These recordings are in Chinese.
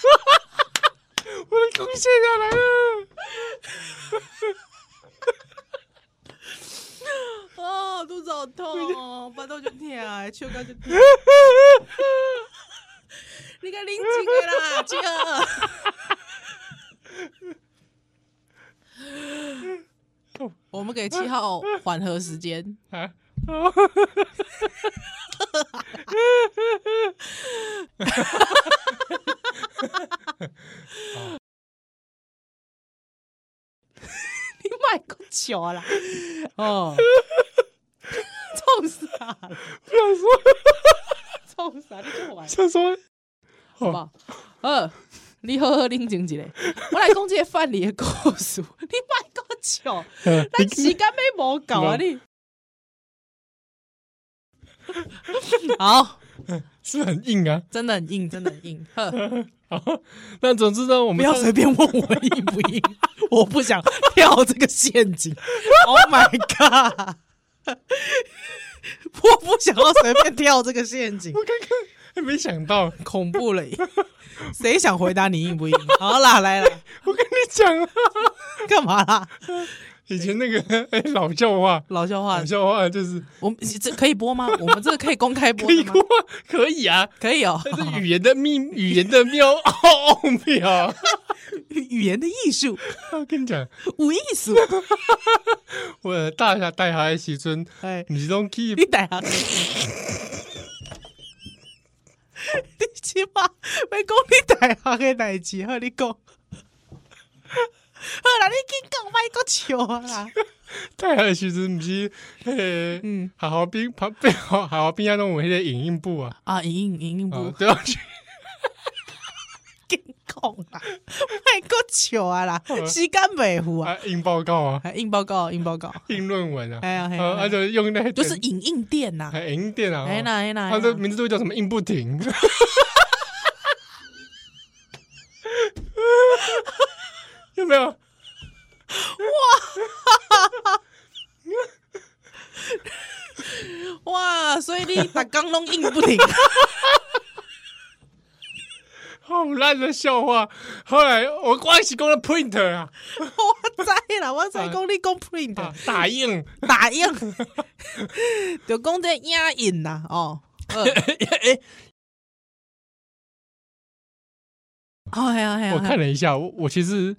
我的弓卸下来了。哦，肚子好痛哦，巴肚就痛，手脚就。你个冷静的啦，姐。我们给七号缓和时间。你 卖个球啦！哦，冲啥了？不想说，冲啥？你就玩。想说，好不好？呃，你好好冷静一下。我来讲这个范例的故事。你卖个笑，咱时间没无够啊！你好。是很硬啊，真的很硬，真的很硬。好，但总之呢，我们不要随便问我硬不硬，我不想跳这个陷阱。Oh my god！我不想要随便跳这个陷阱。我刚刚还没想到，恐怖了。谁想回答你硬不硬？好啦，来了，我跟你讲啊，干嘛啦？以前那个哎、欸、老笑话，老笑话，老笑话就是我们这可以播吗？我们这个可以公开播吗？可以播，可以啊，可以哦。这是语言的秘，语言的妙奥妙，语言的艺术。我跟你讲，无艺术。我大侠带孩时阵，哎，你都可以，你带下，你起码要讲你带孩的代志，和你讲。好啦，你去讲卖个球啊啦！太好其实不是，嘿，嗯，好好边旁边好好边下弄我那个影印部啊。啊，影印影印部，对啊，去，跟讲啊，卖个球啊啦，时间维护啊，印报告啊，印报告，印报告，印论文啊，哎呀，啊，就用那，就是影印店呐，影印店啊，哎那哎那，他的名字都叫什么？印不停。有没有？哇！哇！所以你把钢龙印不停，好烂的笑话。后来我关系讲了 printer 啊，我知啦，我知讲你讲 print 打印打印，就讲这影印呐哦。哦，呀呀！我看了一下，我我其实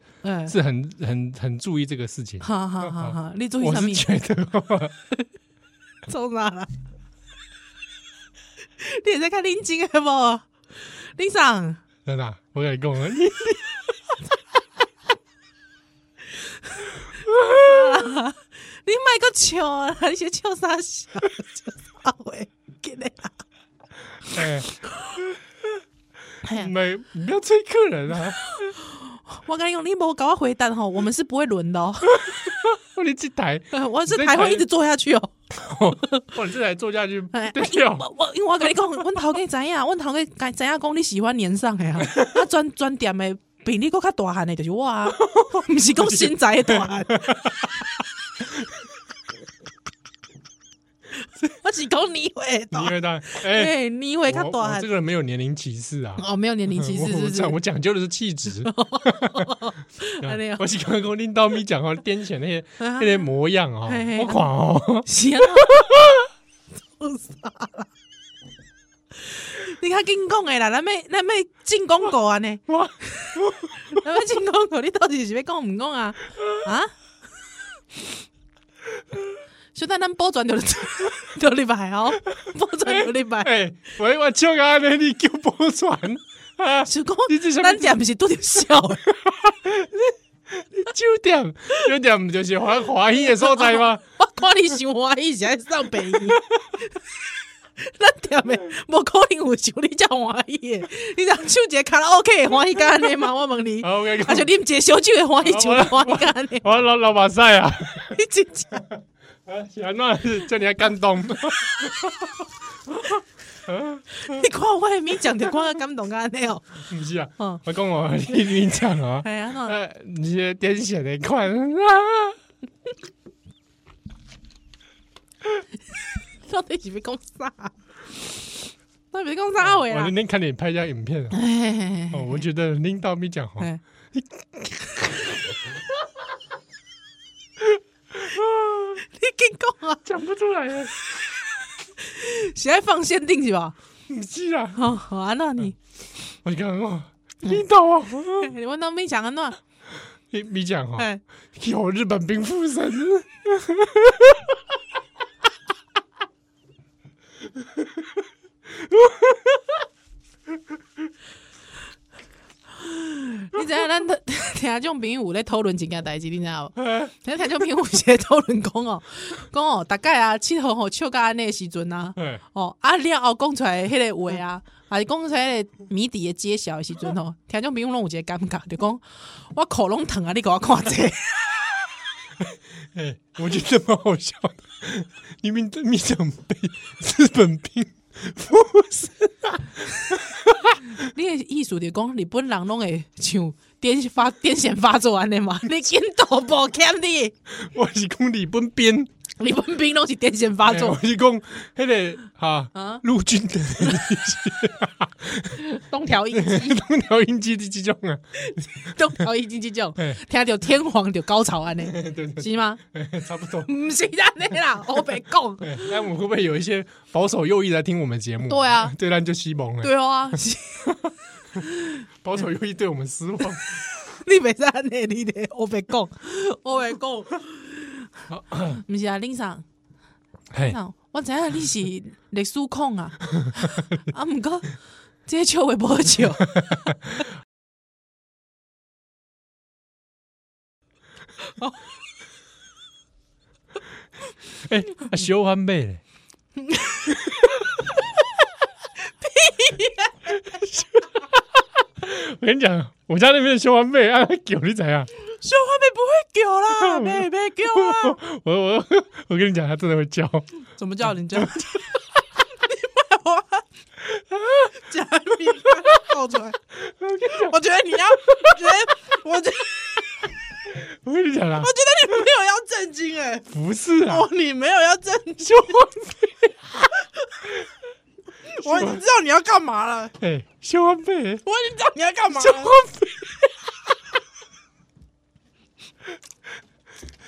是很很很注意这个事情。好好好好，你注意什么？我是觉得，从哪了？你也在看林金不？林桑，真的，我跟你讲，你买个球啊？你些球啥小？阿伟，给你啊！哎。没，你不要催客人啊！我跟你讲，你没搞我回单哈，我们是不会轮的哦。你这台，我这台会一直做下去哦。我这台做下去，对我我因为我跟你讲，问头家怎样？我头家该怎样讲？你喜欢年上的啊？那专专店的比你搁较大汉的，就是我啊，不是讲新宅大汉。我只讲你会大，你会大，哎，你会较大。这个人没有年龄歧视啊！哦，没有年龄歧视，是我讲究的是气质。我是刚刚听到咪讲哦，癫起那些那些模样啊，我狂哦！行，做啥啦？你看进攻的啦，咱们咱们进广告啊呢？哇，咱们进广告，你到底是要讲唔讲啊？啊？就在咱保转就就礼拜哦，保转就礼拜。哎，我我笑个安尼，你叫保转啊？是讲咱店不是拄着笑？你酒店酒店不就是欢欢喜的所在吗？我看你想欢喜，是爱上北医。咱店的无可能有像你这样欢喜的。你讲唱一个卡拉 OK 欢喜干的吗？我问你，而且啉一个小酒的欢喜就欢喜干的。我老老马赛啊，你真假？啊，喜那是叫你还感动？你看我还没讲就光感动安尼哦。不是啊，我讲我你你讲 啊，哎呀，你些癫痫的款 啊！到底是要讲啥？那别讲啥话啦。我那天看你拍一下影片，哦，我觉得领导没讲好。你跟讲不出来啊。现在放限定是吧？你知啊。好，好啊，那你，我讲哦，你懂啊，你问到没讲啊？那你没讲哈？有日本兵附身。你知影咱 听这种朋友咧讨论这件代志，你知道无？听这种朋友在讨论讲哦，讲哦，大概啊，七号吼笑到安尼的时阵啊，哦，啊了后讲出来迄个话啊，还是讲出来个谜底的揭晓的时阵吼，听这种朋友拢有一个尴尬，就讲我口拢疼啊，你给我看这。哎，我觉得蛮好笑的，你明明讲被日本兵。不是啊，你的意思就讲日本人拢会像癫发癫痫发作安尼嘛？你见到不欠你？我是讲日本兵，日本兵拢是癫痫发作。我是讲迄个哈陆军的 东条英机，东条英机的这种啊，东条英机这种，听到天皇就高潮安尼，是吗？差不多，不是安尼啦，我白讲。那我们会不会有一些保守右翼来听我们节目？对啊，对，那就西蒙了。对啊，保守右翼对我们失望。你别在安尼，你的我白讲，我白讲。不是啊，林桑，林桑，我知影你是历史控啊，啊，毋过这些笑话不好笑。哎，小番麦嘞！我跟你讲，我家那边的小番麦啊，狗你怎样？小番麦不会叫啦，没没叫啊！我 我我跟你讲，他真的会叫。怎么叫？你叫？你把我？啊！假米爆出来！我觉得你要，我觉得，我觉得，我跟你讲啦，我觉得你没有要震惊哎，不是啊，你没有要震惊，我已经知道你要干嘛了。哎，小番麦，我已经知道你要干嘛了。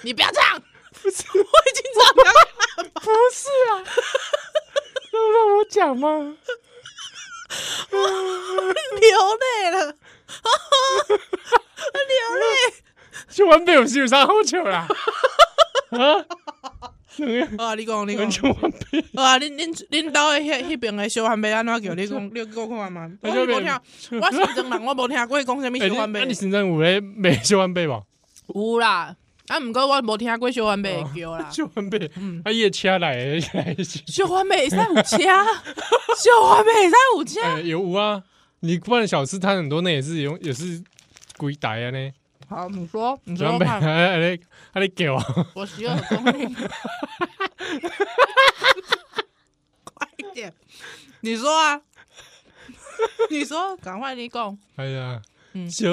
你不要这样！不是，我已经知道你要干嘛。不是啊，要让我讲吗？流泪了，流泪。小番麦有是有啥好笑啦？啊？啊！你讲，你讲啊！恁恁恁兜诶迄迄边诶小番麦安怎叫？你讲，你讲看嘛？我无听，我是真人，我无听过讲什么小番麦。那你深圳有咧卖小番麦无？有啦。啊，毋过我无听过小番麦会叫啦。小番麦，啊，伊诶车来，小番麦会使有车，小番麦会使有车。有啊，你逛小吃摊很多，那也是用，也是几台啊呢。好，你说，你说看，啊你啊你叫啊。我需要公平。快一点，你说啊，你说，赶快你讲。哎呀，嗯，小。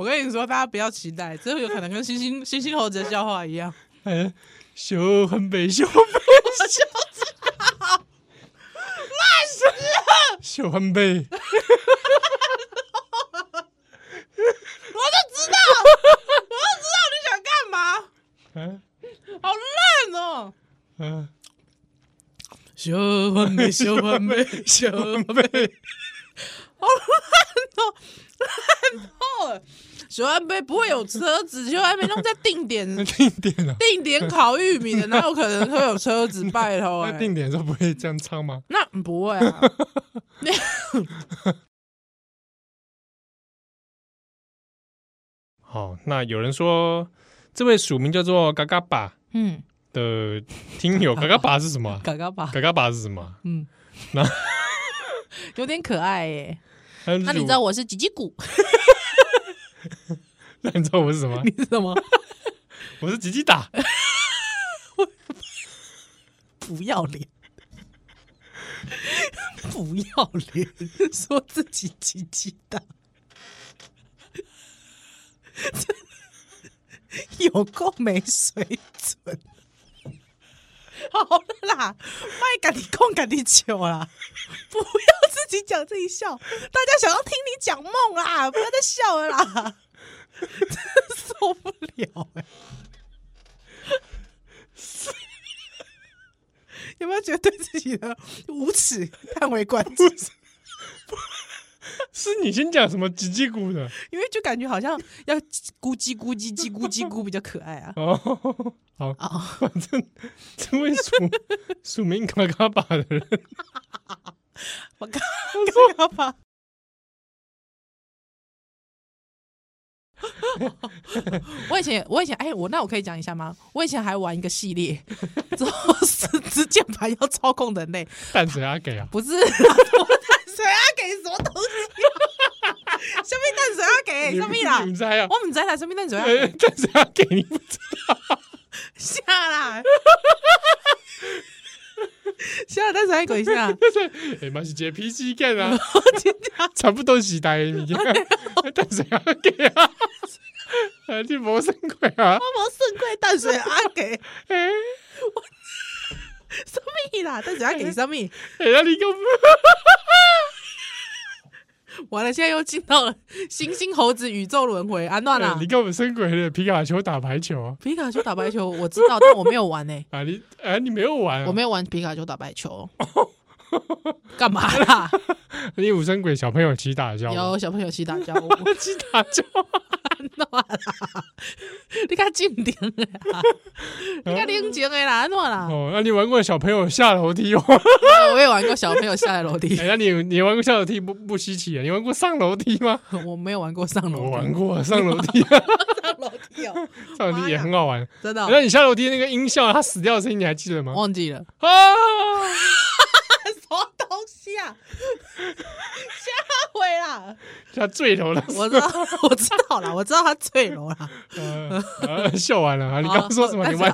我跟你说，大家不要期待，这有可能跟星星星星猴子的笑话一样。哎，小番麦，小番麦，我就知道，烂死了！小番麦，我就知道，我就知道你想干嘛。嗯，好烂哦。嗯，小番麦，小番麦，小番麦，好烂哦。烂透了！小番麦不会有车子，小番麦弄在定点，定点啊，定点烤玉米的，哪有可能会有车子？拜托，那定点的时候不会这样唱吗？那不会啊。好，那有人说这位署名叫做嘎嘎巴，嗯，的听友，嘎嘎巴是什么？嘎嘎巴，嘎嘎巴是什么？嗯，那有点可爱耶。那你知道我是吉吉鼓？那你知道我是什么？你是什么？我是吉吉打。不要脸！不要脸！说自己吉吉打，有够没水准！好好了啦，麦赶你空赶你球啦，不要自己讲自己笑，大家想要听你讲梦啦，不要再笑了啦，真受不了哎、欸！有没有觉得对自己的无耻叹为观止？是你先讲什么叽叽咕的？因为就感觉好像要咕叽咕叽叽咕叽咕比较可爱啊。哦，好啊，反正这位署署名嘎嘎巴的人，我嘎嘎巴。我以前，我以前，哎，我那我可以讲一下吗？我以前还玩一个系列，之后四支键盘要操控人类，淡水阿给啊？不是，淡水阿给什么东西？什么淡水阿给？什么啦？你猜啊？我们在台什么淡水阿给？淡水阿给你不知道？下啦！下淡水阿给一下。哎，嘛是接 PC game 啊，差不多时代，的物件淡水阿给啊。啊！你无算过啊？我无算过淡水阿给，什么啦？淡水阿给什么？哎呀，你个！完了，现在又进到了猩猩猴子宇宙轮回，安断了。你跟我们生鬼的皮卡丘打排球啊？皮卡丘打排球，我知道，但我没有玩呢。啊，你啊，你没有玩？我没有玩皮卡丘打排球。干嘛啦？你五生鬼小朋友起打架？有小朋友起打架，起打交。啦？你较静定的啦，你较冷静的啦，安怎啦？哦，那你玩过小朋友下楼梯吗？我也玩过小朋友下楼梯。哎，那你你玩过下楼梯不不稀奇啊？你玩过上楼梯吗？我没有玩过上楼梯。我玩过上楼梯。上楼梯哦，上楼梯也很好玩，真的。那你下楼梯那个音效，他死掉的声音你还记得吗？忘记了啊！东西啊？会啦，他坠楼了。我知道，我知道了，我知道他坠楼了。笑完了啊！你刚刚说什么？你玩